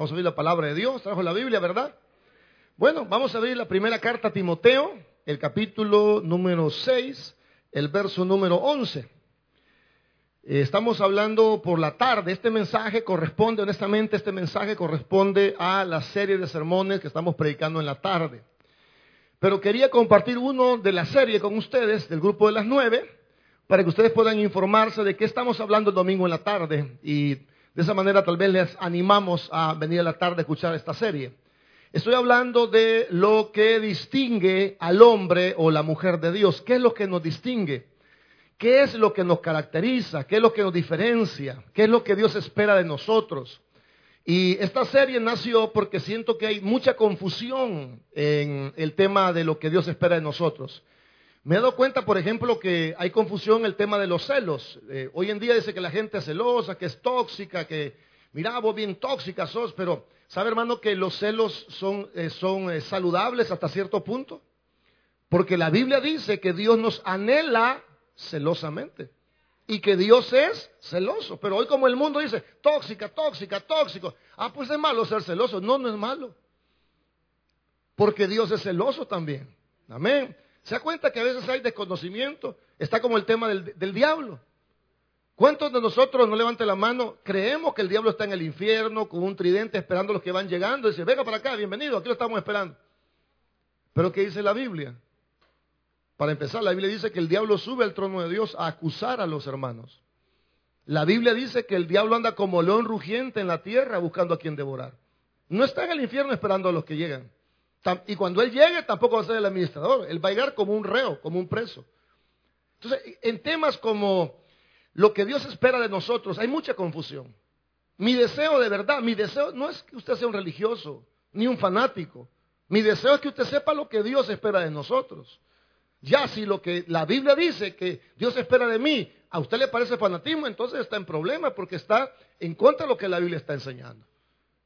Vamos a abrir la palabra de Dios. Trajo la Biblia, ¿verdad? Bueno, vamos a abrir la primera carta a Timoteo, el capítulo número 6, el verso número 11. Eh, estamos hablando por la tarde. Este mensaje corresponde, honestamente, este mensaje corresponde a la serie de sermones que estamos predicando en la tarde. Pero quería compartir uno de la serie con ustedes, del grupo de las nueve, para que ustedes puedan informarse de qué estamos hablando el domingo en la tarde y de esa manera tal vez les animamos a venir a la tarde a escuchar esta serie. Estoy hablando de lo que distingue al hombre o la mujer de Dios. ¿Qué es lo que nos distingue? ¿Qué es lo que nos caracteriza? ¿Qué es lo que nos diferencia? ¿Qué es lo que Dios espera de nosotros? Y esta serie nació porque siento que hay mucha confusión en el tema de lo que Dios espera de nosotros. Me he dado cuenta, por ejemplo, que hay confusión en el tema de los celos. Eh, hoy en día dice que la gente es celosa, que es tóxica, que, mira, vos bien tóxica sos, pero ¿sabe hermano que los celos son, eh, son eh, saludables hasta cierto punto? Porque la Biblia dice que Dios nos anhela celosamente y que Dios es celoso. Pero hoy como el mundo dice, tóxica, tóxica, tóxico. Ah, pues es malo ser celoso. No, no es malo. Porque Dios es celoso también. Amén. ¿Se da cuenta que a veces hay desconocimiento? Está como el tema del, diablo. ¿Cuántos de nosotros, no levante la mano, creemos que el diablo está en el infierno con un tridente esperando a los que van llegando? Dice, venga para acá, bienvenido, aquí lo estamos esperando. Pero ¿qué dice la Biblia? Para empezar, la Biblia dice que el diablo sube al trono de Dios a acusar a los hermanos. La Biblia dice que el diablo anda como león rugiente en la tierra buscando a quien devorar. No está en el infierno esperando a los que llegan. Y cuando él llegue, tampoco va a ser el administrador. Él va a llegar como un reo, como un preso. Entonces, en temas como lo que Dios espera de nosotros, hay mucha confusión. Mi deseo de verdad, mi deseo no es que usted sea un religioso, ni un fanático. Mi deseo es que usted sepa lo que Dios espera de nosotros. Ya si lo que la Biblia dice que Dios espera de mí, a usted le parece fanatismo, entonces está en problema porque está en contra de lo que la Biblia está enseñando.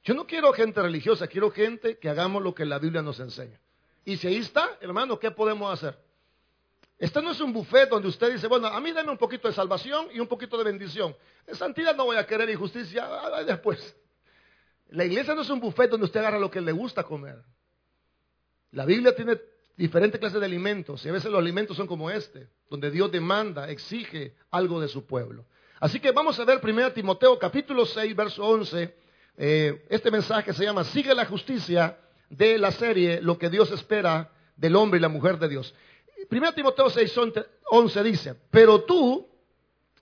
Yo no quiero gente religiosa, quiero gente que hagamos lo que la Biblia nos enseña. Y si ahí está, hermano, ¿qué podemos hacer? Este no es un buffet donde usted dice, bueno, a mí dame un poquito de salvación y un poquito de bendición. En santidad no voy a querer injusticia después. La iglesia no es un buffet donde usted agarra lo que le gusta comer. La Biblia tiene diferentes clases de alimentos y a veces los alimentos son como este, donde Dios demanda, exige algo de su pueblo. Así que vamos a ver 1 Timoteo capítulo 6, verso 11 eh, este mensaje se llama Sigue la justicia de la serie Lo que Dios espera del hombre y la mujer de Dios. Primero Timoteo 6, 11 dice, pero tú,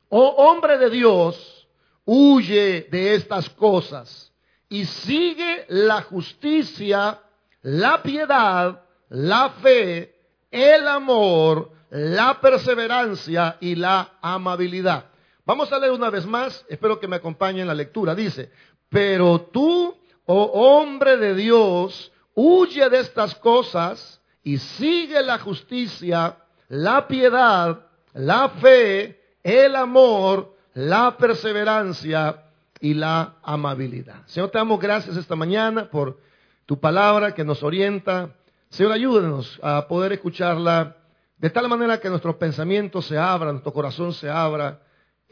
oh hombre de Dios, huye de estas cosas y sigue la justicia, la piedad, la fe, el amor, la perseverancia y la amabilidad. Vamos a leer una vez más, espero que me acompañen en la lectura. Dice, pero tú, oh hombre de Dios, huye de estas cosas y sigue la justicia, la piedad, la fe, el amor, la perseverancia y la amabilidad. Señor, te damos gracias esta mañana por tu palabra que nos orienta. Señor, ayúdenos a poder escucharla de tal manera que nuestros pensamientos se abran, nuestro corazón se abra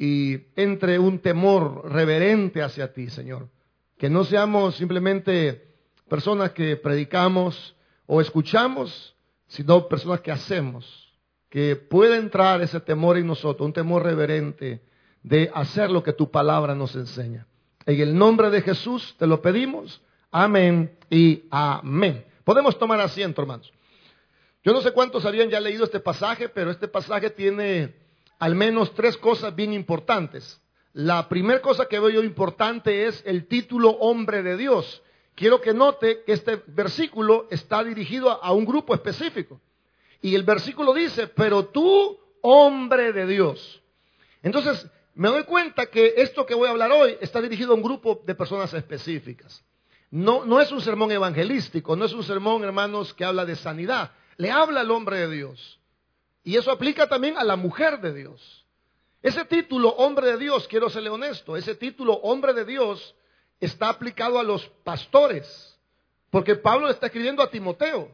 y entre un temor reverente hacia ti, Señor. Que no seamos simplemente personas que predicamos o escuchamos, sino personas que hacemos. Que pueda entrar ese temor en nosotros, un temor reverente de hacer lo que tu palabra nos enseña. En el nombre de Jesús te lo pedimos. Amén y amén. Podemos tomar asiento, hermanos. Yo no sé cuántos habían ya leído este pasaje, pero este pasaje tiene al menos tres cosas bien importantes. La primera cosa que veo yo importante es el título hombre de Dios. Quiero que note que este versículo está dirigido a un grupo específico. Y el versículo dice, pero tú, hombre de Dios. Entonces, me doy cuenta que esto que voy a hablar hoy está dirigido a un grupo de personas específicas. No, no es un sermón evangelístico, no es un sermón, hermanos, que habla de sanidad. Le habla al hombre de Dios. Y eso aplica también a la mujer de Dios. Ese título, hombre de Dios, quiero serle honesto, ese título, hombre de Dios, está aplicado a los pastores. Porque Pablo le está escribiendo a Timoteo.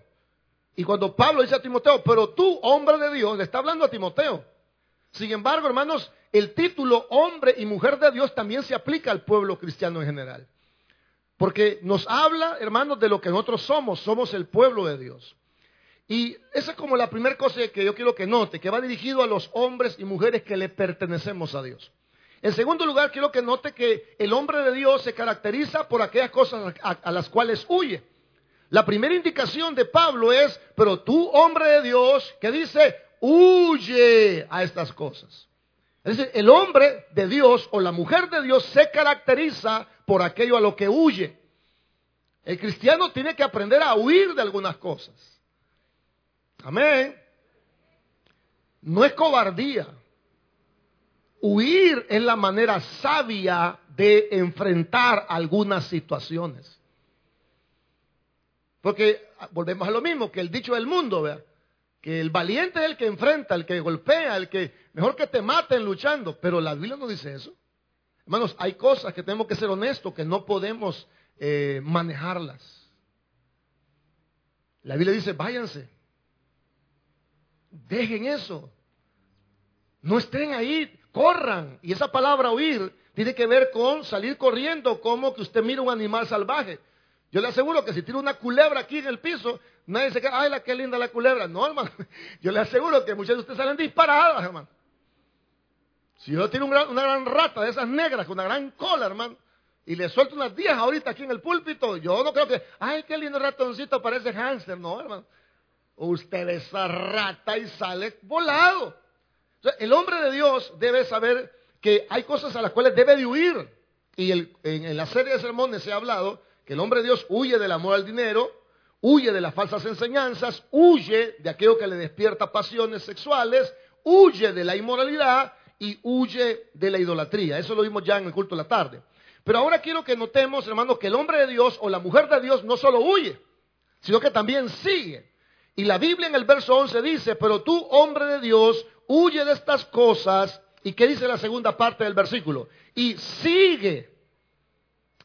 Y cuando Pablo dice a Timoteo, pero tú, hombre de Dios, le está hablando a Timoteo. Sin embargo, hermanos, el título hombre y mujer de Dios también se aplica al pueblo cristiano en general. Porque nos habla, hermanos, de lo que nosotros somos. Somos el pueblo de Dios. Y esa es como la primera cosa que yo quiero que note, que va dirigido a los hombres y mujeres que le pertenecemos a Dios. En segundo lugar, quiero que note que el hombre de Dios se caracteriza por aquellas cosas a, las cuales huye. La primera indicación de Pablo es, pero tú, hombre de Dios, que dice, huye a estas cosas. Es decir, el hombre de Dios o la mujer de Dios se caracteriza por aquello a lo que huye. El cristiano tiene que aprender a huir de algunas cosas. Amén. No es cobardía. Huir es la manera sabia de enfrentar algunas situaciones. Porque ah, volvemos a lo mismo que el dicho del mundo, que el valiente es el que enfrenta, el que golpea, el que mejor que te maten luchando. Pero la Biblia no dice eso. Hermanos, hay cosas que tenemos que ser honestos, que no podemos eh, manejarlas. La Biblia dice, váyanse, dejen eso, no estén ahí, corran. Y esa palabra huir tiene que ver con salir corriendo como que usted mira un animal salvaje. Yo le aseguro que si tira una culebra aquí en el piso, nadie se queda, ay, la qué linda la culebra. No, hermano. Yo le aseguro que muchos de ustedes salen disparadas, hermano. Si yo tiro una gran rata de esas negras con una gran cola, hermano, y le suelto unas 10 ahorita aquí en el púlpito, yo no creo que, ay, qué lindo ratoncito, parece hámster. No, hermano. Usted esa rata y sale volado. el hombre de Dios debe saber que hay cosas a las cuales debe de huir. Y en la serie de sermones se ha hablado que el hombre de Dios huye del amor al dinero, huye de las falsas enseñanzas, huye de aquello que le despierta pasiones sexuales, huye de la inmoralidad y huye de la idolatría. Eso lo vimos ya en el culto de la tarde. Pero ahora quiero que notemos, hermanos, que el hombre de Dios o la mujer de Dios no solo huye, sino que también sigue. Y la Biblia en el verso 11 dice, pero tú, hombre de Dios, huye de estas cosas. ¿Y qué dice la segunda parte del versículo? Y sigue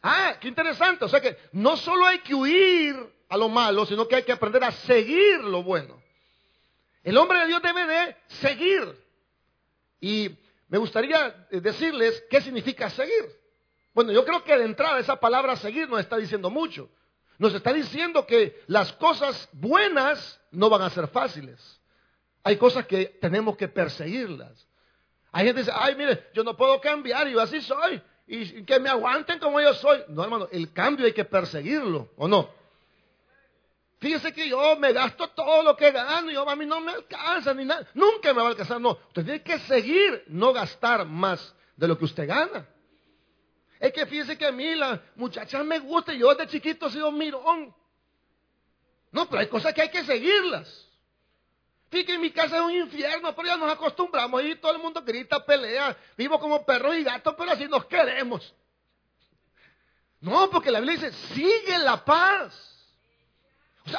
Ah, qué interesante. O sea que no solo hay que huir a lo malo, sino que hay que aprender a seguir lo bueno. El hombre de Dios debe de seguir. Y me gustaría eh, decirles qué significa seguir. Bueno, yo creo que de entrada esa palabra seguir nos está diciendo mucho. Nos está diciendo que las cosas buenas no van a ser fáciles. Hay cosas que tenemos que perseguirlas. Hay gente que dice, ay, mire, yo no puedo cambiar, yo así soy y que me aguanten como yo soy. No, hermano, el cambio hay que perseguirlo, ¿o no? Fíjese que yo me gasto todo lo que gano y yo, a mí no me alcanza ni nada. Nunca me va a alcanzar, no. Usted tiene que seguir, no gastar más de lo que usted gana. Es que fíjese que a mí la muchacha me gusta y yo desde chiquito he sido mirón. No, pero hay cosas que hay que seguirlas. Fíjate, mi casa es un infierno, pero ya nos acostumbramos y todo el mundo grita, pelea. Vivo como perros y gatos, pero así nos queremos. No, porque la Biblia dice, sigue la paz.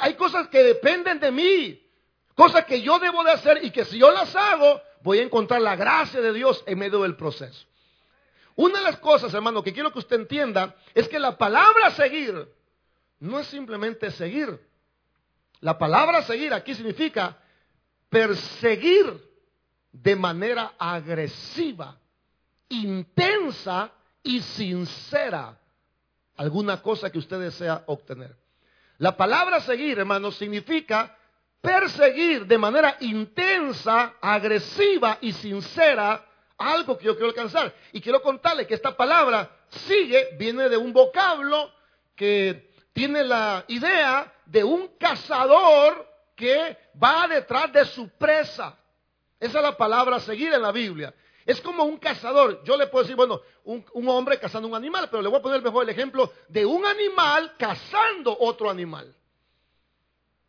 Hay cosas que dependen de mí, cosas que yo debo de hacer y que si yo las hago, voy a encontrar la gracia de Dios en medio del proceso. Una de las cosas, hermano, que quiero que usted entienda es que la palabra seguir no es simplemente seguir. La palabra seguir aquí significa perseguir de manera agresiva, intensa y sincera alguna cosa que usted desea obtener. La palabra seguir, hermanos, significa perseguir de manera intensa, agresiva y sincera algo que yo quiero alcanzar. Y quiero contarle que esta palabra sigue, viene de un vocablo que tiene la idea de un cazador que va detrás de su presa. Esa es la palabra seguir en la Biblia. Es como un cazador. Yo le puedo decir, bueno, un, hombre cazando un animal, pero le voy a poner mejor el ejemplo de un animal cazando otro animal.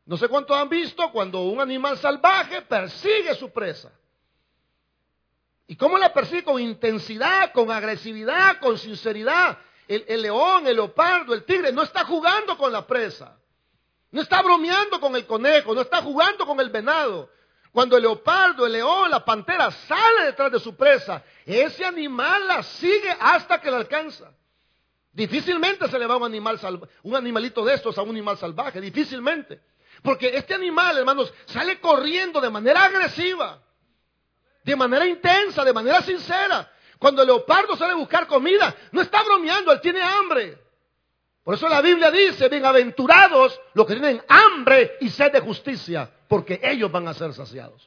No sé cuántos han visto cuando un animal salvaje persigue su presa. ¿Y cómo la persigue? Con intensidad, con agresividad, con sinceridad. el león, el leopardo, el tigre no está jugando con la presa. No está bromeando con el conejo, no está jugando con el venado. Cuando el leopardo, el león, la pantera sale detrás de su presa, ese animal la sigue hasta que la alcanza. Difícilmente se le va un animal un animalito de estos a un animal salvaje, difícilmente. Porque este animal, hermanos, sale corriendo de manera agresiva, de manera intensa, de manera sincera. Cuando el leopardo sale a buscar comida, no está bromeando, él tiene hambre. Por eso la Biblia dice, bienaventurados los que tienen hambre y sed de justicia, porque ellos van a ser saciados.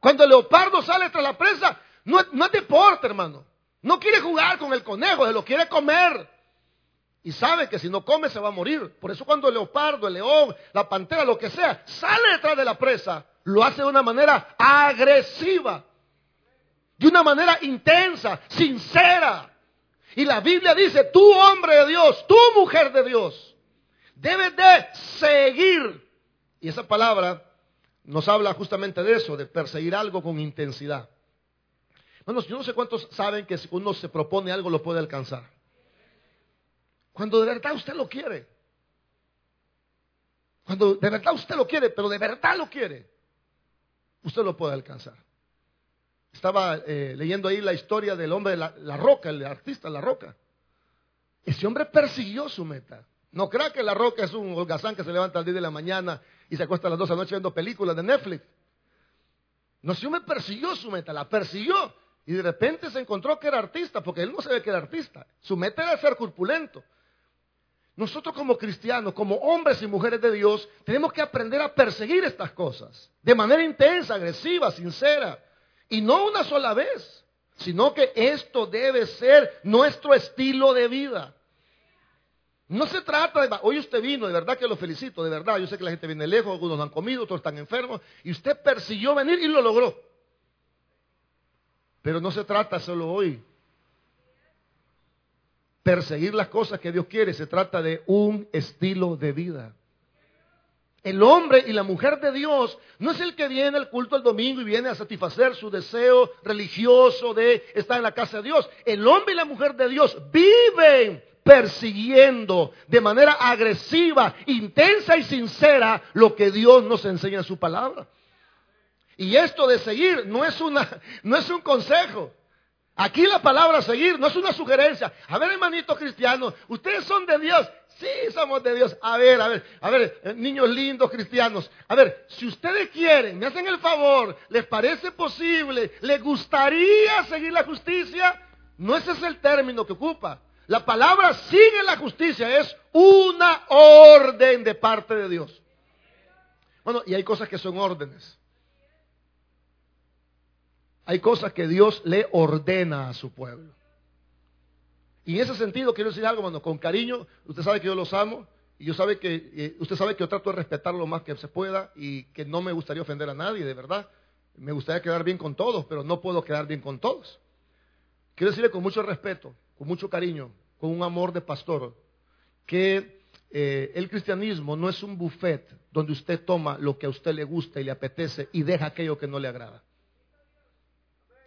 Cuando el leopardo sale tras la presa, no, no es deporte, hermano. No quiere jugar con el conejo, se lo quiere comer. Y sabe que si no come se va a morir. Por eso cuando el leopardo, el león, la pantera, lo que sea, sale detrás de la presa, lo hace de una manera agresiva, de una manera intensa, sincera. Y la Biblia dice, tú hombre de Dios, tú mujer de Dios, debes de seguir. Y esa palabra nos habla justamente de eso, de perseguir algo con intensidad. Bueno, yo no sé cuántos saben que si uno se propone algo lo puede alcanzar. Cuando de verdad usted lo quiere. Cuando de verdad usted lo quiere, pero de verdad lo quiere, usted lo puede alcanzar. Estaba eh, leyendo ahí la historia del hombre de la, roca, el artista La Roca. Ese hombre persiguió su meta. No crea que La Roca es un holgazán que se levanta al día de la mañana y se acuesta a las 12 de la noche viendo películas de Netflix. No, ese hombre persiguió su meta, la persiguió. Y de repente se encontró que era artista, porque él no se ve que era artista. Su meta era ser corpulento. Nosotros como cristianos, como hombres y mujeres de Dios, tenemos que aprender a perseguir estas cosas de manera intensa, agresiva, sincera. Y no una sola vez, sino que esto debe ser nuestro estilo de vida. No se trata de, hoy usted vino, de verdad que lo felicito, de verdad, yo sé que la gente viene lejos, algunos no han comido, otros están enfermos, y usted persiguió venir y lo logró. Pero no se trata solo hoy. Perseguir las cosas que Dios quiere, se trata de un estilo de vida. El hombre y la mujer de Dios no es el que viene al culto el domingo y viene a satisfacer su deseo religioso de estar en la casa de Dios. El hombre y la mujer de Dios viven persiguiendo de manera agresiva, intensa y sincera lo que Dios nos enseña en su palabra. Y esto de seguir no es, una, no es un consejo. Aquí la palabra seguir no es una sugerencia. A ver, hermanitos cristianos, ustedes son de Dios. Sí, somos de Dios. A ver, a ver, a ver, eh, niños lindos cristianos. A ver, si ustedes quieren, me hacen el favor, les parece posible, les gustaría seguir la justicia, no ese es el término que ocupa. La palabra sigue la justicia, es una orden de parte de Dios. Bueno, y hay cosas que son órdenes. Hay cosas que Dios le ordena a su pueblo. Y en ese sentido quiero decir algo, hermano, con cariño, usted sabe que yo los amo y yo sabe que eh, usted sabe que yo trato de respetar lo más que se pueda y que no me gustaría ofender a nadie, de verdad. Me gustaría quedar bien con todos, pero no puedo quedar bien con todos. Quiero decirle con mucho respeto, con mucho cariño, con un amor de pastor, que eh, el cristianismo no es un buffet donde usted toma lo que a usted le gusta y le apetece y deja aquello que no le agrada.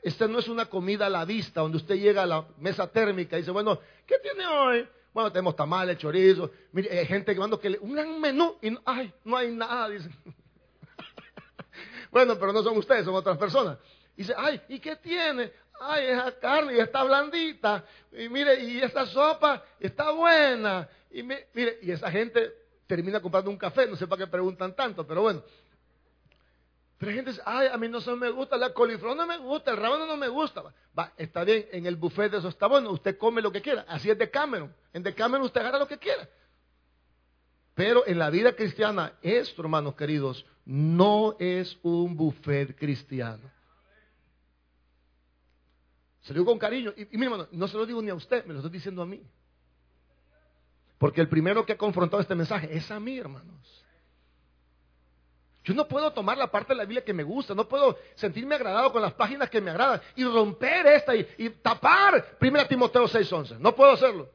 Esta no es una comida a la vista donde usted llega a la mesa térmica y dice, bueno, ¿qué tiene hoy? Bueno, tenemos tamales, chorizo. Mire, hay gente que manda que le, un gran menú y ay, no hay nada, dicen. bueno, pero no son ustedes, son otras personas. Y dice, ay, ¿y qué tiene? Ay, esa carne y está blandita. Y mire, y esa sopa está buena. Y mire, y esa gente termina comprando un café, no sé para qué preguntan tanto, pero bueno. Pero hay gente dice, ay, a mí no me gusta, la coliflor no me gusta, el rábano no me gusta. Va, está bien, en el buffet de eso está bueno, usted come lo que quiera. Así es de Cameron. En de Cameron usted agarra lo que quiera. Pero en la vida cristiana, esto, hermanos queridos, no es un buffet cristiano. Se lo digo con cariño. Y, y mi hermano, no se lo digo ni a usted, me lo estoy diciendo a mí. Porque el primero que ha confrontado este mensaje es a mí, hermanos. Yo no puedo tomar la parte de la Biblia que me gusta, no puedo sentirme agradado con las páginas que me agradan y romper esta y, tapar 1 Timoteo 6:11. No puedo hacerlo.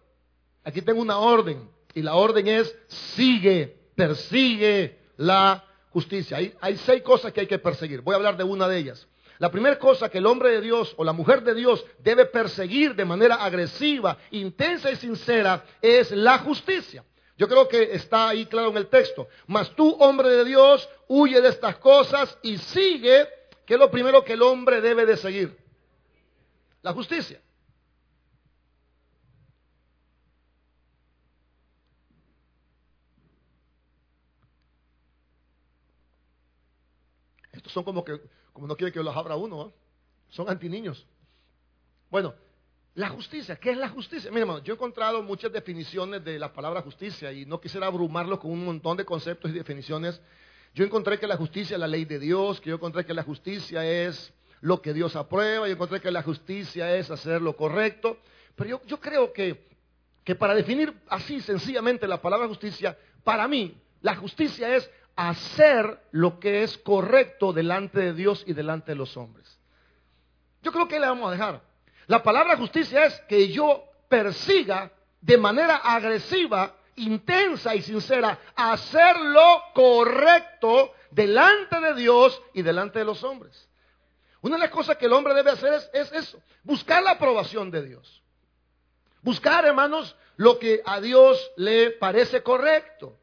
Aquí tengo una orden y la orden es sigue, persigue la justicia. Hay, hay seis cosas que hay que perseguir. Voy a hablar de una de ellas. La primera cosa que el hombre de Dios o la mujer de Dios debe perseguir de manera agresiva, intensa y sincera es la justicia. Yo creo que está ahí claro en el texto. Mas tú, hombre de Dios, huye de estas cosas y sigue, que es lo primero que el hombre debe de seguir. La justicia. Estos son como que, como no quiere que los abra uno, son antiniños. Bueno, La justicia, ¿qué es la justicia? Mira, hermano, yo he encontrado muchas definiciones de la palabra justicia y no quisiera abrumarlo con un montón de conceptos y definiciones. Yo encontré que la justicia es la ley de Dios, que yo encontré que la justicia es lo que Dios aprueba, yo encontré que la justicia es hacer lo correcto. Pero yo, yo creo que, que para definir así sencillamente la palabra justicia, para mí, la justicia es hacer lo que es correcto delante de Dios y delante de los hombres. Yo creo que le vamos a dejar. La palabra justicia es que yo persiga de manera agresiva, intensa y sincera hacer lo correcto delante de Dios y delante de los hombres. Una de las cosas que el hombre debe hacer es, es eso, buscar la aprobación de Dios. Buscar, hermanos, lo que a Dios le parece correcto.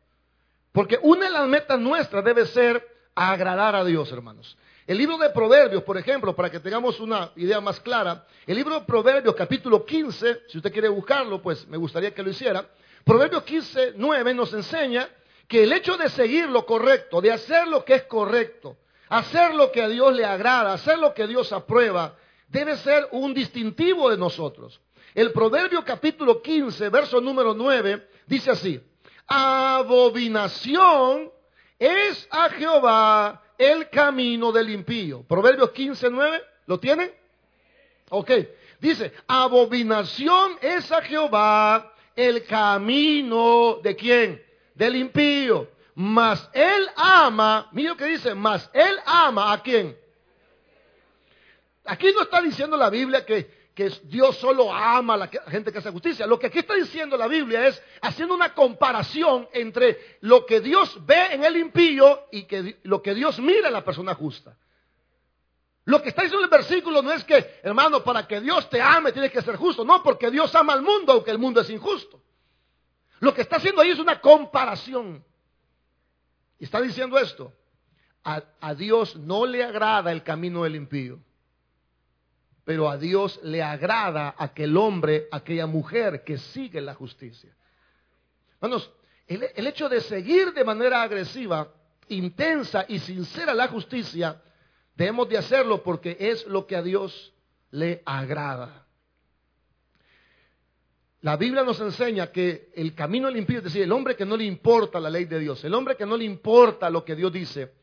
Porque una de las metas nuestras debe ser agradar a Dios, hermanos. El libro de Proverbios, por ejemplo, para que tengamos una idea más clara, el libro de Proverbios capítulo 15, si usted quiere buscarlo, pues me gustaría que lo hiciera. Proverbios 15, 9 nos enseña que el hecho de seguir lo correcto, de hacer lo que es correcto, hacer lo que a Dios le agrada, hacer lo que Dios aprueba, debe ser un distintivo de nosotros. El Proverbio capítulo 15, verso número 9, dice así, abominación es a Jehová el camino del impío. Proverbios 15, 9, ¿lo tienen? Ok, dice, abominación es a Jehová el camino de quién? Del impío. Mas él ama, mira lo que dice, mas él ama a quién. Aquí no está diciendo la Biblia que que Dios solo ama a la gente que hace justicia. Lo que aquí está diciendo la Biblia es haciendo una comparación entre lo que Dios ve en el impío y lo que Dios mira en la persona justa. Lo que está diciendo el versículo no es que, hermano, para que Dios te ame tienes que ser justo. No, porque Dios ama al mundo aunque el mundo es injusto. Lo que está haciendo ahí es una comparación. Y está diciendo esto. a Dios no le agrada el camino del impío pero a Dios le agrada aquel hombre, aquella mujer que sigue la justicia. Hermanos, el, hecho de seguir de manera agresiva, intensa y sincera la justicia, debemos de hacerlo porque es lo que a Dios le agrada. La Biblia nos enseña que el camino del impío, es decir, el hombre que no le importa la ley de Dios, el hombre que no le importa lo que Dios dice,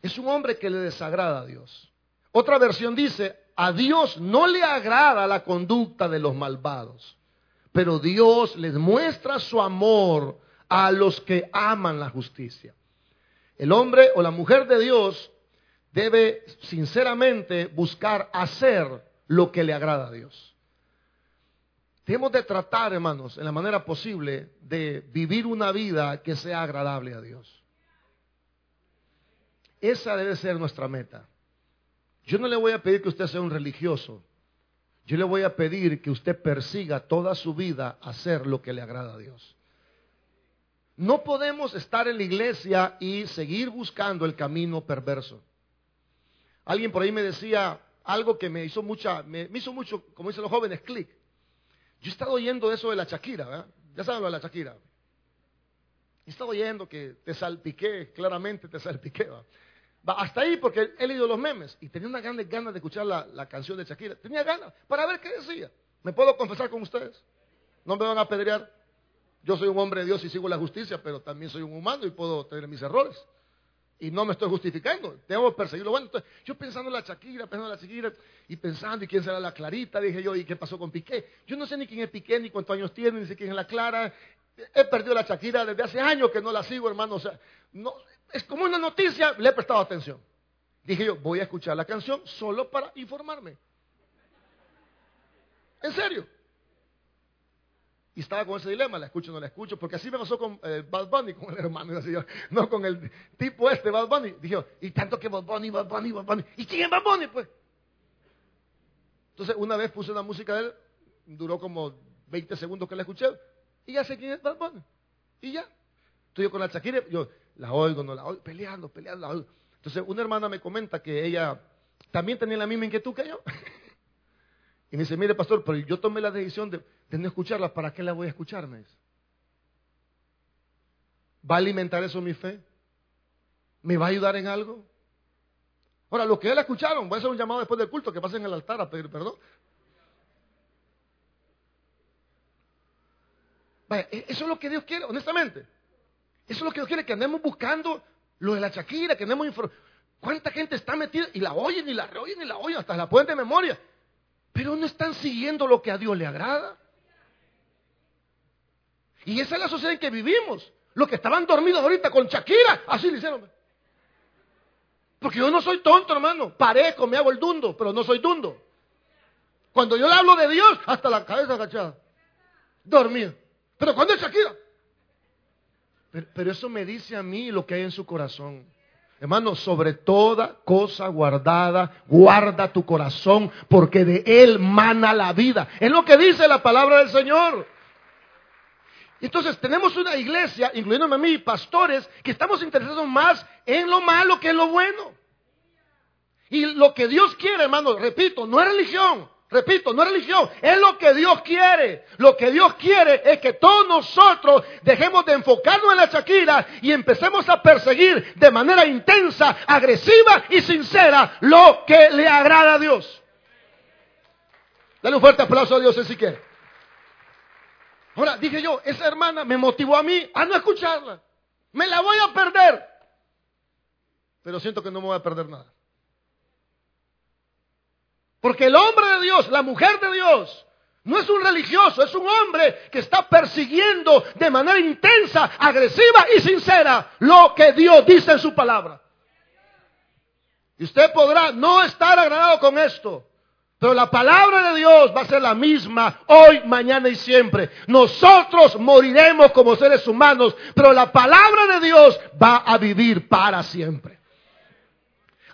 es un hombre que le desagrada a Dios. Otra versión dice, a Dios no le agrada la conducta de los malvados, pero Dios les muestra su amor a los que aman la justicia. El hombre o la mujer de Dios debe sinceramente buscar hacer lo que le agrada a Dios. Tenemos de tratar, hermanos, en la manera posible de vivir una vida que sea agradable a Dios. Esa debe ser nuestra meta. Yo no le voy a pedir que usted sea un religioso. Yo le voy a pedir que usted persiga toda su vida hacer lo que le agrada a Dios. No podemos estar en la iglesia y seguir buscando el camino perverso. Alguien por ahí me decía algo que me hizo mucha, me, hizo mucho, como dicen los jóvenes, clic. Yo he estado oyendo eso de la Shakira, ¿verdad? Ya saben lo de la Shakira. He estado oyendo que te salpiqué, claramente te salpiqué. ¿verdad? Hasta ahí porque he leído los memes y tenía una grandes ganas de escuchar la, canción de Shakira. Tenía ganas para ver qué decía. ¿Me puedo confesar con ustedes? No me van a apedrear. Yo soy un hombre de Dios y sigo la justicia, pero también soy un humano y puedo tener mis errores. Y no me estoy justificando. Que perseguirlo. Bueno, yo pensando en la Shakira, pensando en la Shakira y pensando, ¿y quién será la Clarita? Dije yo, ¿y qué pasó con Piqué? Yo no sé ni quién es Piqué, ni cuántos años tiene, ni sé quién es la Clara. He perdido la Shakira desde hace años que no la sigo, hermano. O sea, no, es como una noticia, le he prestado atención. Dije yo, voy a escuchar la canción solo para informarme. En serio. Y estaba con ese dilema, la escucho o no la escucho, porque así me pasó con eh, Bad Bunny, con el hermano, no con el tipo este, Bad Bunny. Dije, y tanto que Bad Bunny, Bad Bunny, Bad Bunny. ¿Y quién es Bad Bunny, pues? Entonces, una vez puse una música de él, duró como 20 segundos que la escuché, y ya sé quién es Bad Bunny. Y ya. Estoy yo con la Shakira, yo, la oigo, no la oigo, peleando, peleando, la oigo. Entonces una hermana me comenta que ella también tenía la misma inquietud que yo. y me dice, mire pastor, pero yo tomé la decisión de, no escucharla, ¿para qué la voy a escuchar? ¿Va a alimentar eso mi fe? ¿Me va a ayudar en algo? Ahora, los que ya la escucharon, voy a hacer un llamado después del culto, que pasen al altar a pedir perdón. e, eso es lo que Dios quiere, honestamente. Eso es lo que Dios quiere, que andemos buscando lo de la Shakira, que andemos... ¿Cuánta gente está metida y la oyen y la reoyen y la oyen, hasta la pueden de memoria? Pero no están siguiendo lo que a Dios le agrada. Y esa es la sociedad en que vivimos. Los que estaban dormidos ahorita con Shakira, así le hicieron. Porque yo no soy tonto, hermano. Parezco, me hago el dundo, pero no soy dundo. Cuando yo le hablo de Dios, hasta la cabeza agachada. Dormido. Pero cuando es Shakira. Pero, eso me dice a mí lo que hay en su corazón. Hermano, sobre toda cosa guardada, guarda tu corazón, porque de él mana la vida. Es lo que dice la palabra del Señor. Entonces tenemos una iglesia, incluyéndome a mí, pastores, que estamos interesados más en lo malo que en lo bueno. Y lo que Dios quiere, hermano, repito, no es religión. Repito, no es religión, es lo que Dios quiere. Lo que Dios quiere es que todos nosotros dejemos de enfocarnos en la Shakira y empecemos a perseguir de manera intensa, agresiva y sincera lo que le agrada a Dios. Dale un fuerte aplauso a Dios si quiere. Ahora, dije yo, esa hermana me motivó a mí a no escucharla. Me la voy a perder. Pero siento que no me voy a perder nada. Porque el hombre de Dios, la mujer de Dios, no es un religioso, es un hombre que está persiguiendo de manera intensa, agresiva y sincera lo que Dios dice en su palabra. Y usted podrá no estar agradado con esto, pero la palabra de Dios va a ser la misma hoy, mañana y siempre. Nosotros moriremos como seres humanos, pero la palabra de Dios va a vivir para siempre.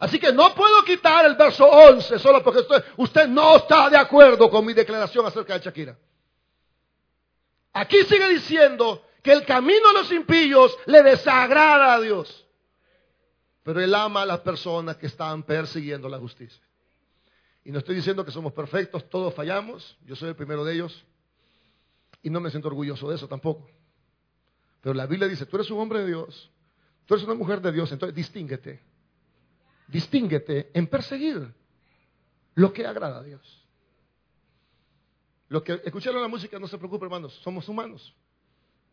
Así que no puedo quitar el verso 11 solo porque usted, no está de acuerdo con mi declaración acerca de Shakira. Aquí sigue diciendo que el camino de los impíos le desagrada a Dios. Pero Él ama a las personas que están persiguiendo la justicia. Y no estoy diciendo que somos perfectos, todos fallamos, yo soy el primero de ellos, y no me siento orgulloso de eso tampoco. Pero la Biblia dice, tú eres un hombre de Dios, tú eres una mujer de Dios, entonces distínguete, distínguete en perseguir lo que agrada a Dios. Lo que escucharon la música, no se preocupe hermanos, somos humanos.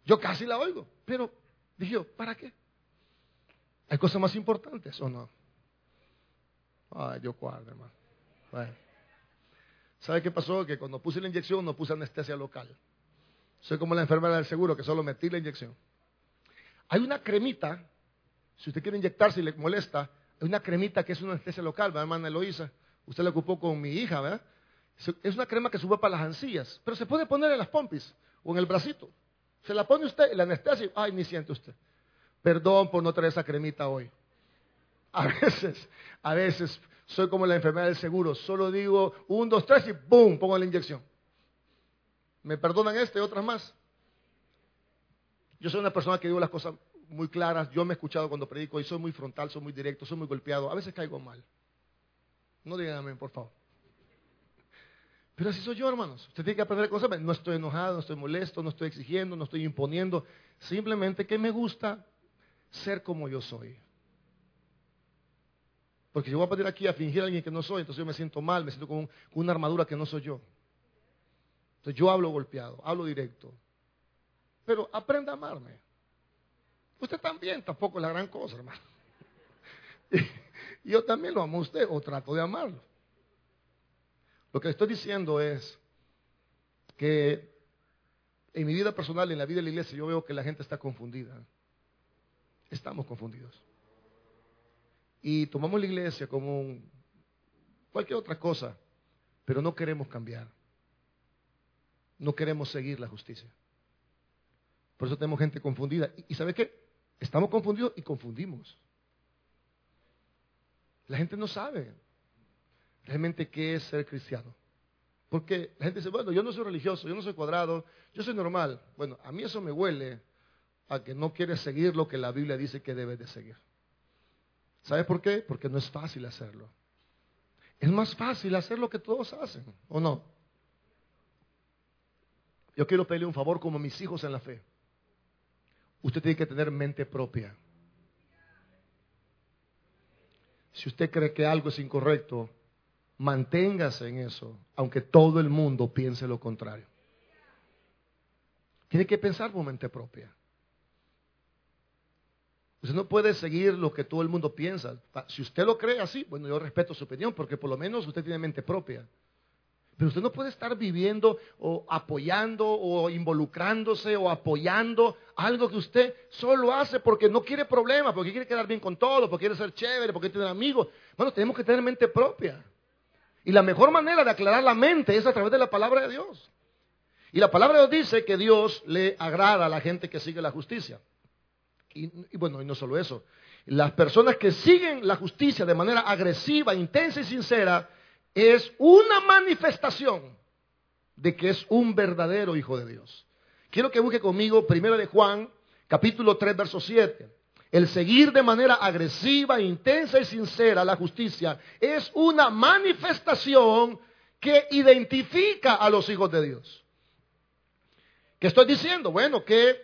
Yo casi la oigo, pero dije yo, ¿para qué? ¿Hay cosas más importantes o no? Ay, Dios guarde, hermano. ¿Sabe qué pasó? Que cuando puse la inyección no puse anestesia local. Soy como la enfermera del seguro que solo metí la inyección. Hay una cremita, si usted quiere inyectarse y le molesta, una cremita que es una anestesia local, ¿verdad, hermana Eloísa? Usted la ocupó con mi hija, ¿verdad? Es una crema que sube para las ancillas, pero se puede poner en las pompis o en el bracito. Se la pone usted, la anestesia, ay, ni siente usted. Perdón por no traer esa cremita hoy. A veces, a veces soy como la enfermedad del seguro. Solo digo un, dos, tres y ¡boom! Pongo la inyección. ¿Me perdonan este y otras más? Yo soy una persona que digo las cosas muy claras. Yo me he escuchado cuando predico y soy muy frontal, soy muy directo, soy muy golpeado. A veces caigo mal. No digan amén, por favor. Pero así soy yo, hermanos. Usted tiene que aprender cosas. No estoy enojado, no estoy molesto, no estoy exigiendo, no estoy imponiendo. Simplemente que me gusta ser como yo soy. Porque si voy a poner aquí a fingir a alguien que no soy, entonces yo me siento mal, me siento con, una armadura que no soy yo. Entonces yo hablo golpeado, hablo directo. Pero aprenda a amarme. Usted también tampoco es la gran cosa, hermano. Y yo también lo amo a usted o trato de amarlo. Lo que estoy diciendo es que en mi vida personal, en la vida de la iglesia, yo veo que la gente está confundida. Estamos confundidos y tomamos la iglesia como cualquier otra cosa, pero no queremos cambiar. No queremos seguir la justicia. Por eso tenemos gente confundida. ¿Y, sabe qué? Estamos confundidos y confundimos. La gente no sabe realmente qué es ser cristiano. Porque la gente dice, bueno, yo no soy religioso, yo no soy cuadrado, yo soy normal. Bueno, a mí eso me huele a que no quieres seguir lo que la Biblia dice que debes de seguir. ¿Sabe por qué? Porque no es fácil hacerlo. Es más fácil hacer lo que todos hacen, ¿o no? Yo quiero pedirle un favor como mis hijos en la fe. Usted tiene que tener mente propia. Si usted cree que algo es incorrecto, manténgase en eso, aunque todo el mundo piense lo contrario. tiene que pensar por mente propia. Usted no puede seguir lo que todo el mundo piensa. Si usted lo cree así, bueno, yo respeto su opinión, porque por lo menos usted tiene mente propia. Pero usted no puede estar viviendo o apoyando o involucrándose o apoyando algo que usted solo hace porque no quiere problemas, porque quiere quedar bien con todo, porque quiere ser chévere, porque tener amigos. Bueno, tenemos que tener mente propia. Y la mejor manera de aclarar la mente es a través de la palabra de Dios. Y la palabra de Dios dice que Dios le agrada a la gente que sigue la justicia. Y, bueno, y no solo eso. Las personas que siguen la justicia de manera agresiva, intensa y sincera, es una manifestación de que es un verdadero hijo de Dios. Quiero que busque conmigo primero de Juan, capítulo 3, verso 7. El seguir de manera agresiva, intensa y sincera la justicia es una manifestación que identifica a los hijos de Dios. ¿Qué estoy diciendo? Bueno, que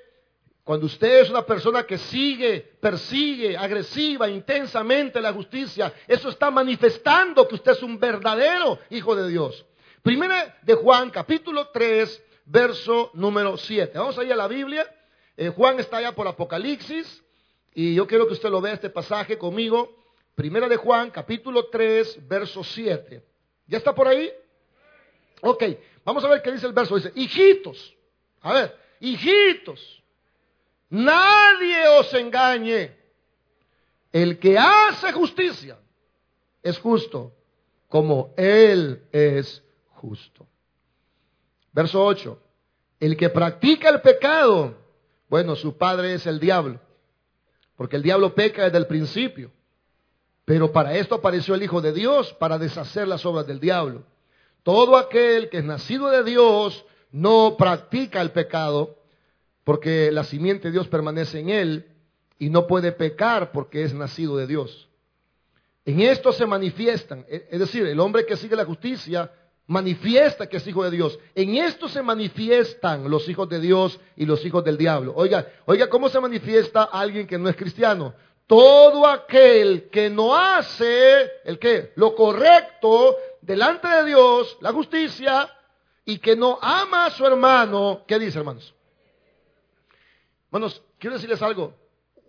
cuando usted es una persona que sigue, persigue, agresiva, intensamente la justicia, eso está manifestando que usted es un verdadero hijo de Dios. Primera de Juan, capítulo 3, verso número 7. Vamos a ir a la Biblia. Eh, Juan está allá por Apocalipsis y yo quiero que usted lo vea este pasaje conmigo. Primera de Juan, capítulo 3, verso 7. ¿Ya está por ahí? Ok, vamos a ver qué dice el verso. Dice, hijitos. A ver, hijitos Nadie os engañe. El que hace justicia es justo como Él es justo. Verso 8. El que practica el pecado, bueno, su padre es el diablo, porque el diablo peca desde el principio. Pero para esto apareció el Hijo de Dios, para deshacer las obras del diablo. Todo aquel que es nacido de Dios no practica el pecado, porque la simiente de Dios permanece en él y no puede pecar porque es nacido de Dios. En esto se manifiestan, e, es decir, el hombre que sigue la justicia manifiesta que es hijo de Dios. En esto se manifiestan los hijos de Dios y los hijos del diablo. Oiga, oiga, ¿cómo se manifiesta alguien que no es cristiano? Todo aquel que no hace el qué? Lo correcto delante de Dios, la justicia, y que no ama a su hermano, ¿qué dice, hermanos? Bueno, quiero decirles algo.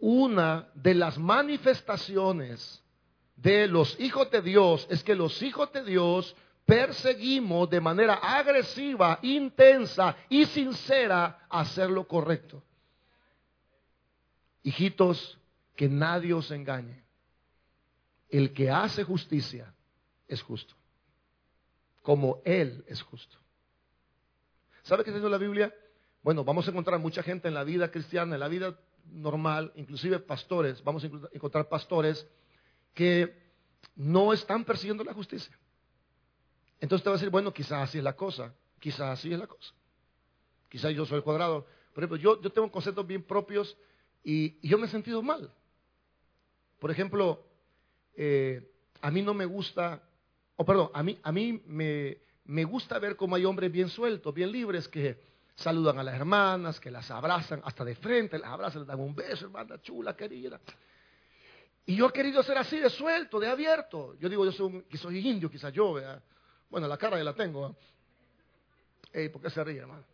Una de las manifestaciones de los hijos de Dios es que los hijos de Dios perseguimos de manera agresiva, intensa y sincera hacer lo correcto. Hijitos, que nadie os engañe. El que hace justicia es justo, como Él es justo. ¿Sabe qué dice la Biblia? Bueno, vamos a encontrar mucha gente en la vida cristiana, en la vida normal, inclusive pastores, vamos a encontrar pastores que no están persiguiendo la justicia. Entonces te va a decir, bueno, quizás así es la cosa, quizás así es la cosa. Quizás yo soy el cuadrado. Por ejemplo, yo, tengo conceptos bien propios y, yo me he sentido mal. Por ejemplo, eh, a mí no me gusta, o perdón, a mí, a mí me, me gusta ver cómo hay hombres bien sueltos, bien libres, que saludan a las hermanas, que las abrazan hasta de frente, las abrazan, les dan un beso, hermana chula, querida. Y yo he querido ser así de suelto, de abierto. Yo digo, yo soy, que soy indio, quizás yo, vea. Bueno, la cara ya la tengo. Ey, ¿por qué se ríe, hermano?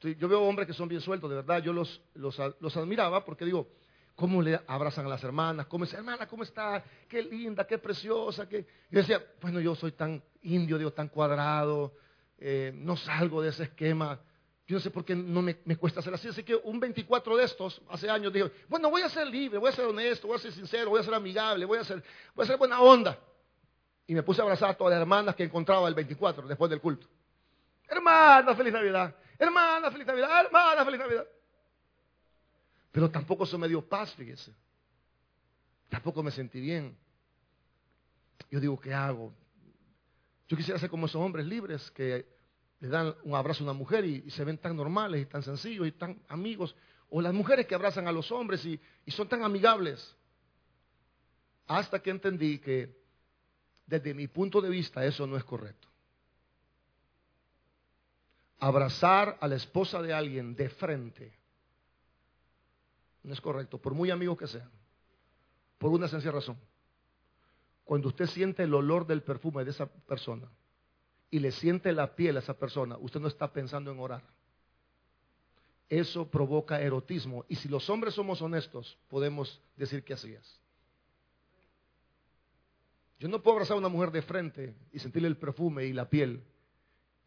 Yo veo hombres que son bien sueltos, de verdad, yo los, los, los admiraba porque digo, ¿cómo le abrazan a las hermanas? ¿Cómo dice, hermana, cómo está? Qué linda, qué preciosa. Qué... Yo decía, bueno, yo soy tan indio, digo, tan cuadrado, eh, no salgo de ese esquema. Yo no sé por qué no me, cuesta hacer así. Así que un 24 de estos, hace años, dije, bueno, voy a ser libre, voy a ser honesto, voy a ser sincero, voy a ser amigable, voy a ser, voy a ser buena onda. Y me puse a abrazar a todas las hermanas que encontraba el 24 después del culto. Hermana, feliz Navidad. Hermana, feliz Navidad. Hermana, feliz Navidad. Pero tampoco se me dio paz, fíjese. Tampoco me sentí bien. Yo digo, ¿qué hago? Yo quisiera ser como esos hombres libres que le dan un abrazo a una mujer y, se ven tan normales y tan sencillos y tan amigos. O las mujeres que abrazan a los hombres y, y son tan amigables. Hasta que entendí que desde mi punto de vista eso no es correcto. Abrazar a la esposa de alguien de frente no es correcto, por muy amigos que sean, por una sencilla razón. Cuando usted siente el olor del perfume de esa persona y le siente la piel a esa persona, usted no está pensando en orar. eso provoca erotismo. Y si los hombres somos honestos, podemos decir que así es. Yo no puedo abrazar a una mujer de frente y sentirle el perfume y la piel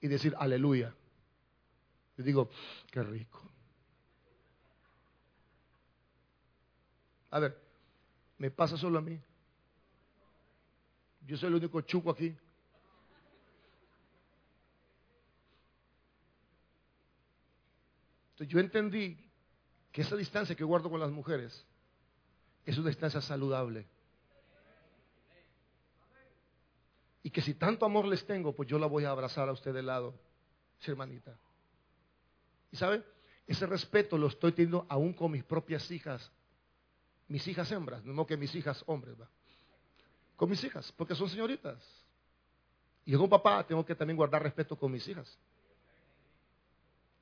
y decir aleluya. Y digo, qué rico. A ver, me pasa solo a mí. Yo soy el único chuco aquí. Entonces yo entendí que esa distancia que guardo con las mujeres es una distancia saludable. Y que si tanto amor les tengo, pues yo la voy a abrazar a usted de lado, hermanita. Y sabe, ese respeto lo estoy teniendo aún con mis propias hijas, mis hijas hembras, no que mis hijas hombres, ¿va? Con mis hijas, porque son señoritas. Y yo como papá tengo que también guardar respeto con mis hijas.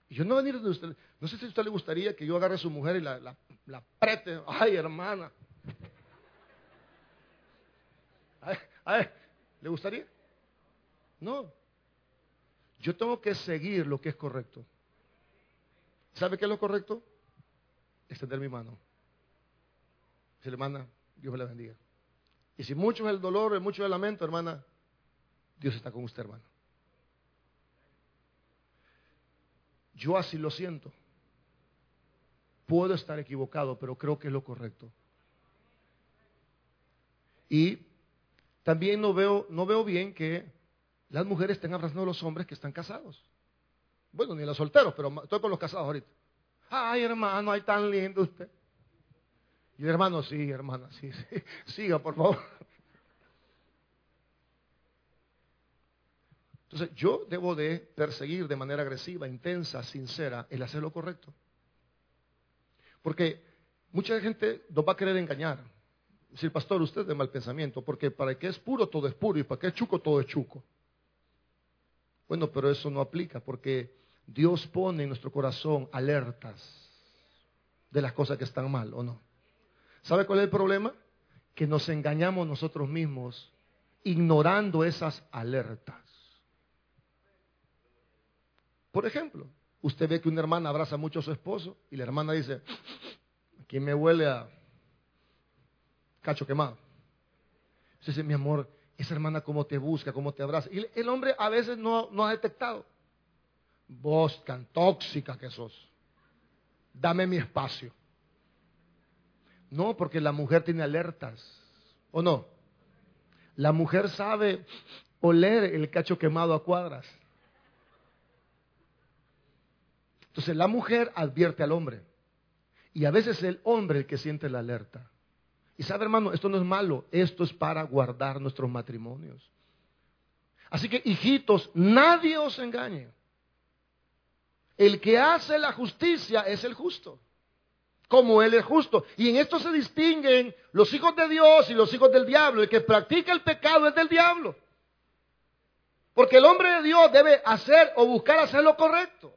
Y yo no venir de usted, no sé si a usted le gustaría que yo agarre a su mujer y la, la, la prete, ay hermana. Ay, ay, ¿Le gustaría? No. Yo tengo que seguir lo que es correcto. ¿Sabe qué es lo correcto? Extender mi mano. Si le hermana, Dios le bendiga. Y si mucho es el dolor, y mucho es el lamento, hermana, Dios está con usted, hermano. Yo así lo siento. Puedo estar equivocado, pero creo que es lo correcto. Y también no veo, no veo bien que las mujeres estén abrazando a los hombres que están casados. Bueno, ni los solteros, pero estoy con los casados ahorita. Ay, hermano, ay, tan lindo usted. Y el hermano, sí, hermana, sí, sí. Siga, por favor. Entonces, yo debo de perseguir de manera agresiva, intensa, sincera, el hacer lo correcto. Porque mucha gente nos va a querer engañar decir, pastor, usted es de mal pensamiento, porque para que es puro todo es puro y para que es chuco todo es chuco. Bueno, pero eso no aplica porque Dios pone en nuestro corazón alertas de las cosas que están mal o no. ¿Sabe cuál es el problema? Que nos engañamos nosotros mismos ignorando esas alertas. Por ejemplo, usted ve que una hermana abraza mucho a su esposo y la hermana dice, aquí me huele a cacho quemado. Dice, mi amor, esa hermana cómo te busca, cómo te abraza. Y el hombre a veces no, no ha detectado. Vos tan tóxica que sos. Dame mi espacio. No, porque la mujer tiene alertas. ¿O no? La mujer sabe oler el cacho quemado a cuadras. Entonces la mujer advierte al hombre. Y a veces es el hombre el que siente la alerta. Y sabe, hermano, esto no es malo, esto es para guardar nuestros matrimonios. Así que, hijitos, nadie os engañe. El que hace la justicia es el justo, como Él es justo. Y en esto se distinguen los hijos de Dios y los hijos del diablo. El que practica el pecado es del diablo. Porque el hombre de Dios debe hacer o buscar hacer lo correcto.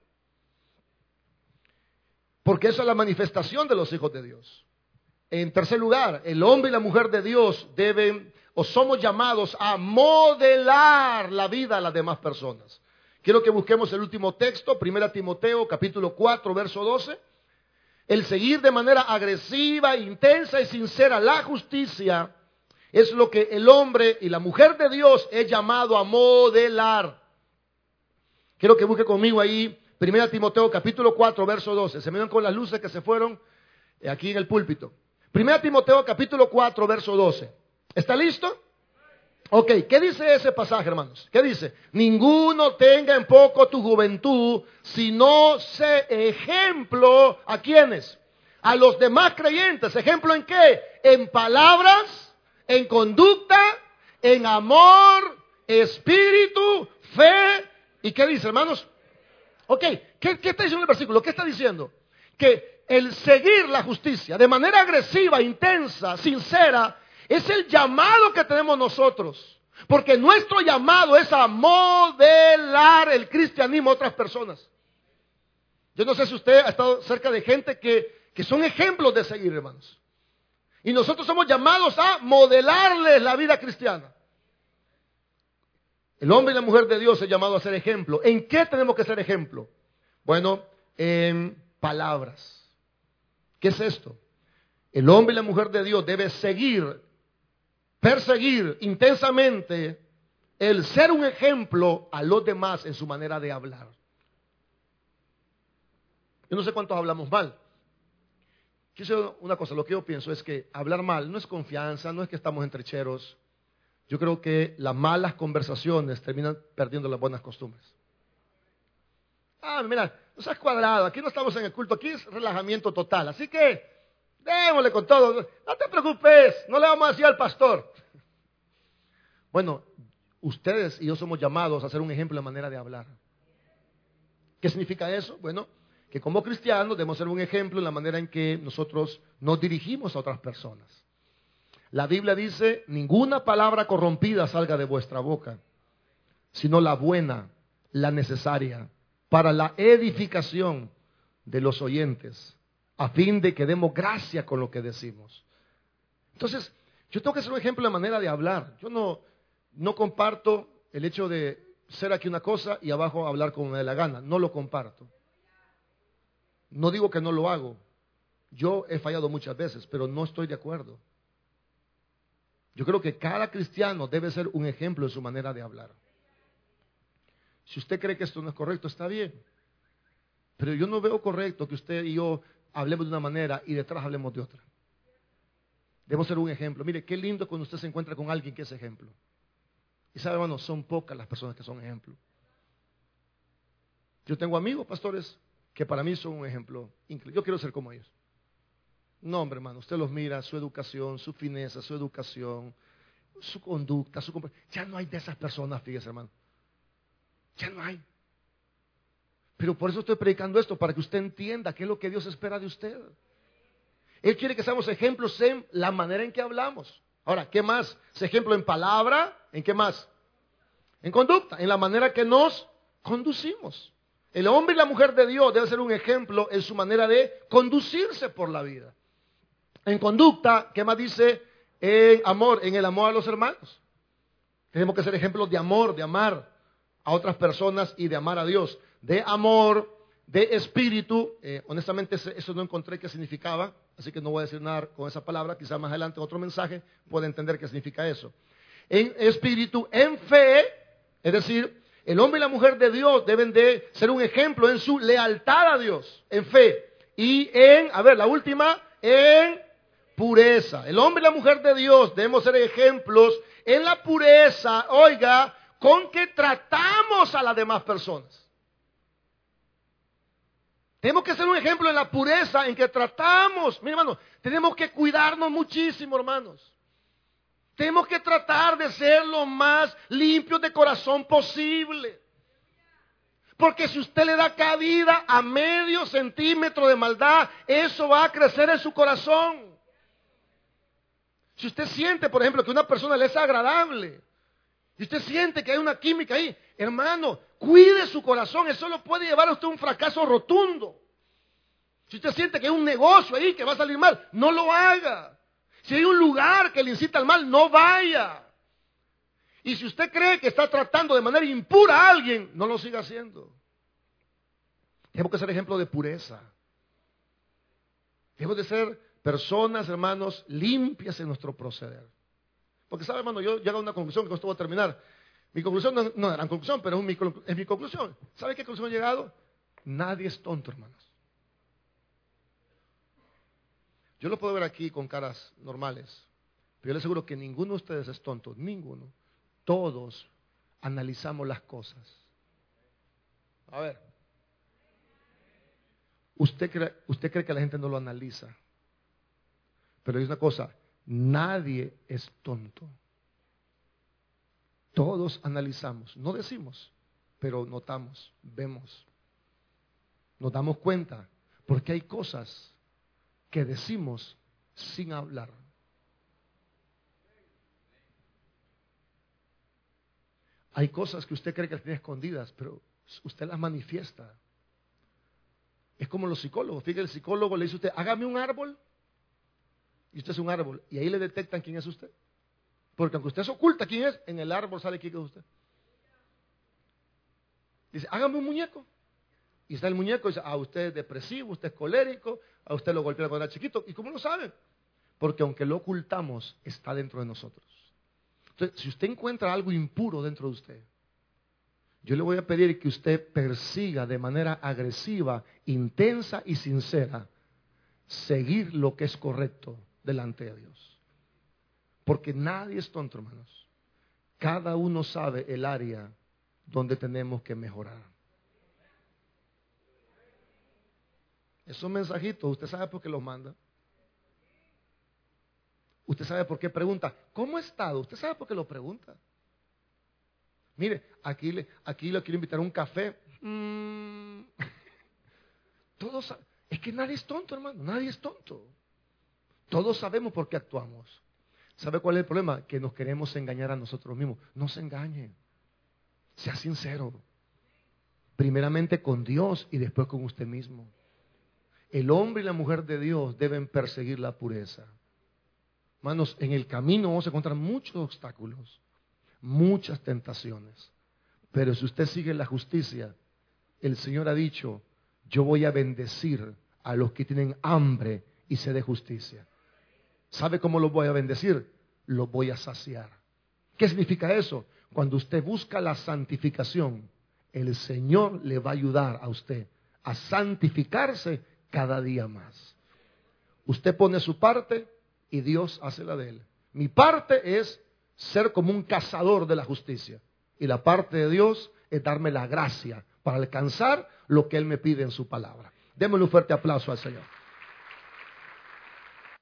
Porque eso es la manifestación de los hijos de Dios. En tercer lugar, el hombre y la mujer de Dios deben o somos llamados a modelar la vida a las demás personas. Quiero que busquemos el último texto, 1 Timoteo capítulo 4, verso 12. El seguir de manera agresiva, intensa y sincera la justicia es lo que el hombre y la mujer de Dios es llamado a modelar. Quiero que busque conmigo ahí 1 Timoteo capítulo 4, verso 12. Se me ven con las luces que se fueron aquí en el púlpito. Primera Timoteo capítulo 4, verso 12. ¿Está listo? Ok, ¿qué dice ese pasaje, hermanos? ¿Qué dice? Ninguno tenga en poco tu juventud, sino sé ejemplo a quienes? A los demás creyentes. ¿Ejemplo en qué? En palabras, en conducta, en amor, espíritu, fe. ¿Y qué dice, hermanos? Ok, ¿qué, qué está diciendo el versículo? ¿Qué está diciendo? Que el seguir la justicia de manera agresiva, intensa, sincera, es el llamado que tenemos nosotros. Porque nuestro llamado es a modelar el cristianismo a otras personas. Yo no sé si usted ha estado cerca de gente que, que son ejemplos de seguir, hermanos. Y nosotros somos llamados a modelarles la vida cristiana. El hombre y la mujer de Dios es llamado a ser ejemplo. ¿En qué tenemos que ser ejemplo? Bueno, en palabras. ¿Qué es esto? El hombre y la mujer de Dios debe seguir, perseguir intensamente el ser un ejemplo a los demás en su manera de hablar. Yo no sé cuántos hablamos mal. Quiero una cosa, lo que yo pienso es que hablar mal no es confianza, no es que estamos entrecheros. Yo creo que las malas conversaciones terminan perdiendo las buenas costumbres. Ah, mira, no seas cuadrado, aquí no estamos en el culto, aquí es relajamiento total. Así que démosle con todo. No te preocupes, no le vamos a decir al pastor. Bueno, ustedes y yo somos llamados a ser un ejemplo de manera de hablar. ¿Qué significa eso? Bueno, que como cristianos debemos ser un ejemplo en la manera en que nosotros nos dirigimos a otras personas. La Biblia dice, ninguna palabra corrompida salga de vuestra boca, sino la buena, la necesaria, para la edificación de los oyentes, a fin de que demos gracia con lo que decimos. Entonces, yo tengo que ser un ejemplo de manera de hablar. Yo no, no comparto el hecho de ser aquí una cosa y abajo hablar como me dé la gana. No lo comparto. No digo que no lo hago. Yo he fallado muchas veces, pero no estoy de acuerdo. Yo creo que cada cristiano debe ser un ejemplo en su manera de hablar. Si usted cree que esto no es correcto, está bien. Pero yo no veo correcto que usted y yo hablemos de una manera y detrás hablemos de otra. Debemos ser un ejemplo. Mire, qué lindo cuando usted se encuentra con alguien que es ejemplo. Y sabe, hermano, son pocas las personas que son ejemplo. Yo tengo amigos, pastores, que para mí son un ejemplo. Yo quiero ser como ellos. No, hombre, hermano, usted los mira, su educación, su fineza, su educación, su conducta, su... Ya no hay de esas personas, fíjese, hermano. Ya no hay. Pero por eso estoy predicando esto, para que usted entienda qué es lo que Dios espera de usted. Él quiere que seamos ejemplos en la manera en que hablamos. Ahora, ¿qué más? ¿Es ejemplo en palabra? ¿En qué más? En conducta, en la manera que nos conducimos. El hombre y la mujer de Dios deben ser un ejemplo en su manera de conducirse por la vida. En conducta, ¿qué más dice? En amor, en el amor a los hermanos. Tenemos que ser ejemplos de amor, de amar a otras personas y de amar a Dios. De amor, de espíritu. Eh, honestamente, eso no encontré qué significaba, así que no voy a decir nada con esa palabra. Quizá más adelante otro mensaje pueda entender qué significa eso. En espíritu, en fe, es decir, el hombre y la mujer de Dios deben de ser un ejemplo en su lealtad a Dios, en fe. Y en, a ver, la última, en pureza. El hombre y la mujer de Dios debemos ser ejemplos en la pureza, oiga, con que tratamos a las demás personas. Tenemos que ser un ejemplo en la pureza en que tratamos. Mi hermano, tenemos que cuidarnos muchísimo, hermanos. Tenemos que tratar de ser lo más limpios de corazón posible. Porque si usted le da cabida a medio centímetro de maldad, eso va a crecer en su corazón. Si usted siente, por ejemplo, que una persona le es agradable, y usted siente que hay una química ahí, hermano, cuide su corazón, eso lo puede llevar a usted a un fracaso rotundo. Si usted siente que hay un negocio ahí que va a salir mal, no lo haga. Si hay un lugar que le incita al mal, no vaya. Y si usted cree que está tratando de manera impura a alguien, no lo siga haciendo. Tenemos que ser ejemplo de pureza. Tenemos de ser personas, hermanos, limpias en nuestro proceder. Porque, ¿sabe, hermano? Yo llego a una conclusión que esto va a terminar. Mi conclusión no, no era conclusión, pero es mi, es mi conclusión. ¿Sabe qué conclusión he llegado? Nadie es tonto, hermanos. Yo lo puedo ver aquí con caras normales, pero yo les aseguro que ninguno de ustedes es tonto, ninguno. Todos analizamos las cosas. A ver, usted cree, usted cree que la gente no lo analiza, pero hay una cosa, nadie es tonto. Todos analizamos, no decimos, pero notamos, vemos, nos damos cuenta, porque hay cosas que decimos sin hablar. Hay cosas que usted cree que las tiene escondidas, pero usted las manifiesta. Es como los psicólogos. Fíjate, el psicólogo le dice a usted, hágame un árbol. Y usted es un árbol. Y ahí le detectan quién es usted. Porque aunque usted se oculta quién es, en el árbol sale quién es usted. Dice, hágame un muñeco. Y está el muñeco y dice, ah, usted es depresivo, usted es colérico, a usted lo golpea cuando era chiquito. ¿Y cómo lo saben? Porque aunque lo ocultamos, está dentro de nosotros. Entonces, si usted encuentra algo impuro dentro de usted, yo le voy a pedir que usted persiga de manera agresiva, intensa y sincera seguir lo que es correcto delante de Dios. Porque nadie es tonto, hermanos. Cada uno sabe el área donde tenemos que mejorar. Esos mensajitos, ¿usted sabe por qué los manda? ¿Usted sabe por qué pregunta? ¿Cómo ha estado? ¿Usted sabe por qué lo pregunta? Mire, aquí le, aquí quiero invitar a un café. Mm. Todos, es que nadie es tonto, hermano, nadie es tonto. Todos sabemos por qué actuamos. ¿Sabe cuál es el problema? Que nos queremos engañar a nosotros mismos. No se engañe. Sea sincero. Primeramente con Dios y después con usted mismo. El hombre y la mujer de Dios deben perseguir la pureza. Hermanos, en el camino vamos a encontrar muchos obstáculos, muchas tentaciones. Pero si usted sigue la justicia, el Señor ha dicho, yo voy a bendecir a los que tienen hambre y sed de justicia. ¿Sabe cómo los voy a bendecir? Los voy a saciar. ¿Qué significa eso? Cuando usted busca la santificación, el Señor le va a ayudar a usted a santificarse cada día más. Usted pone su parte y Dios hace la de él. Mi parte es ser como un cazador de la justicia. Y la parte de Dios es darme la gracia para alcanzar lo que Él me pide en su palabra. Démosle un fuerte aplauso al Señor.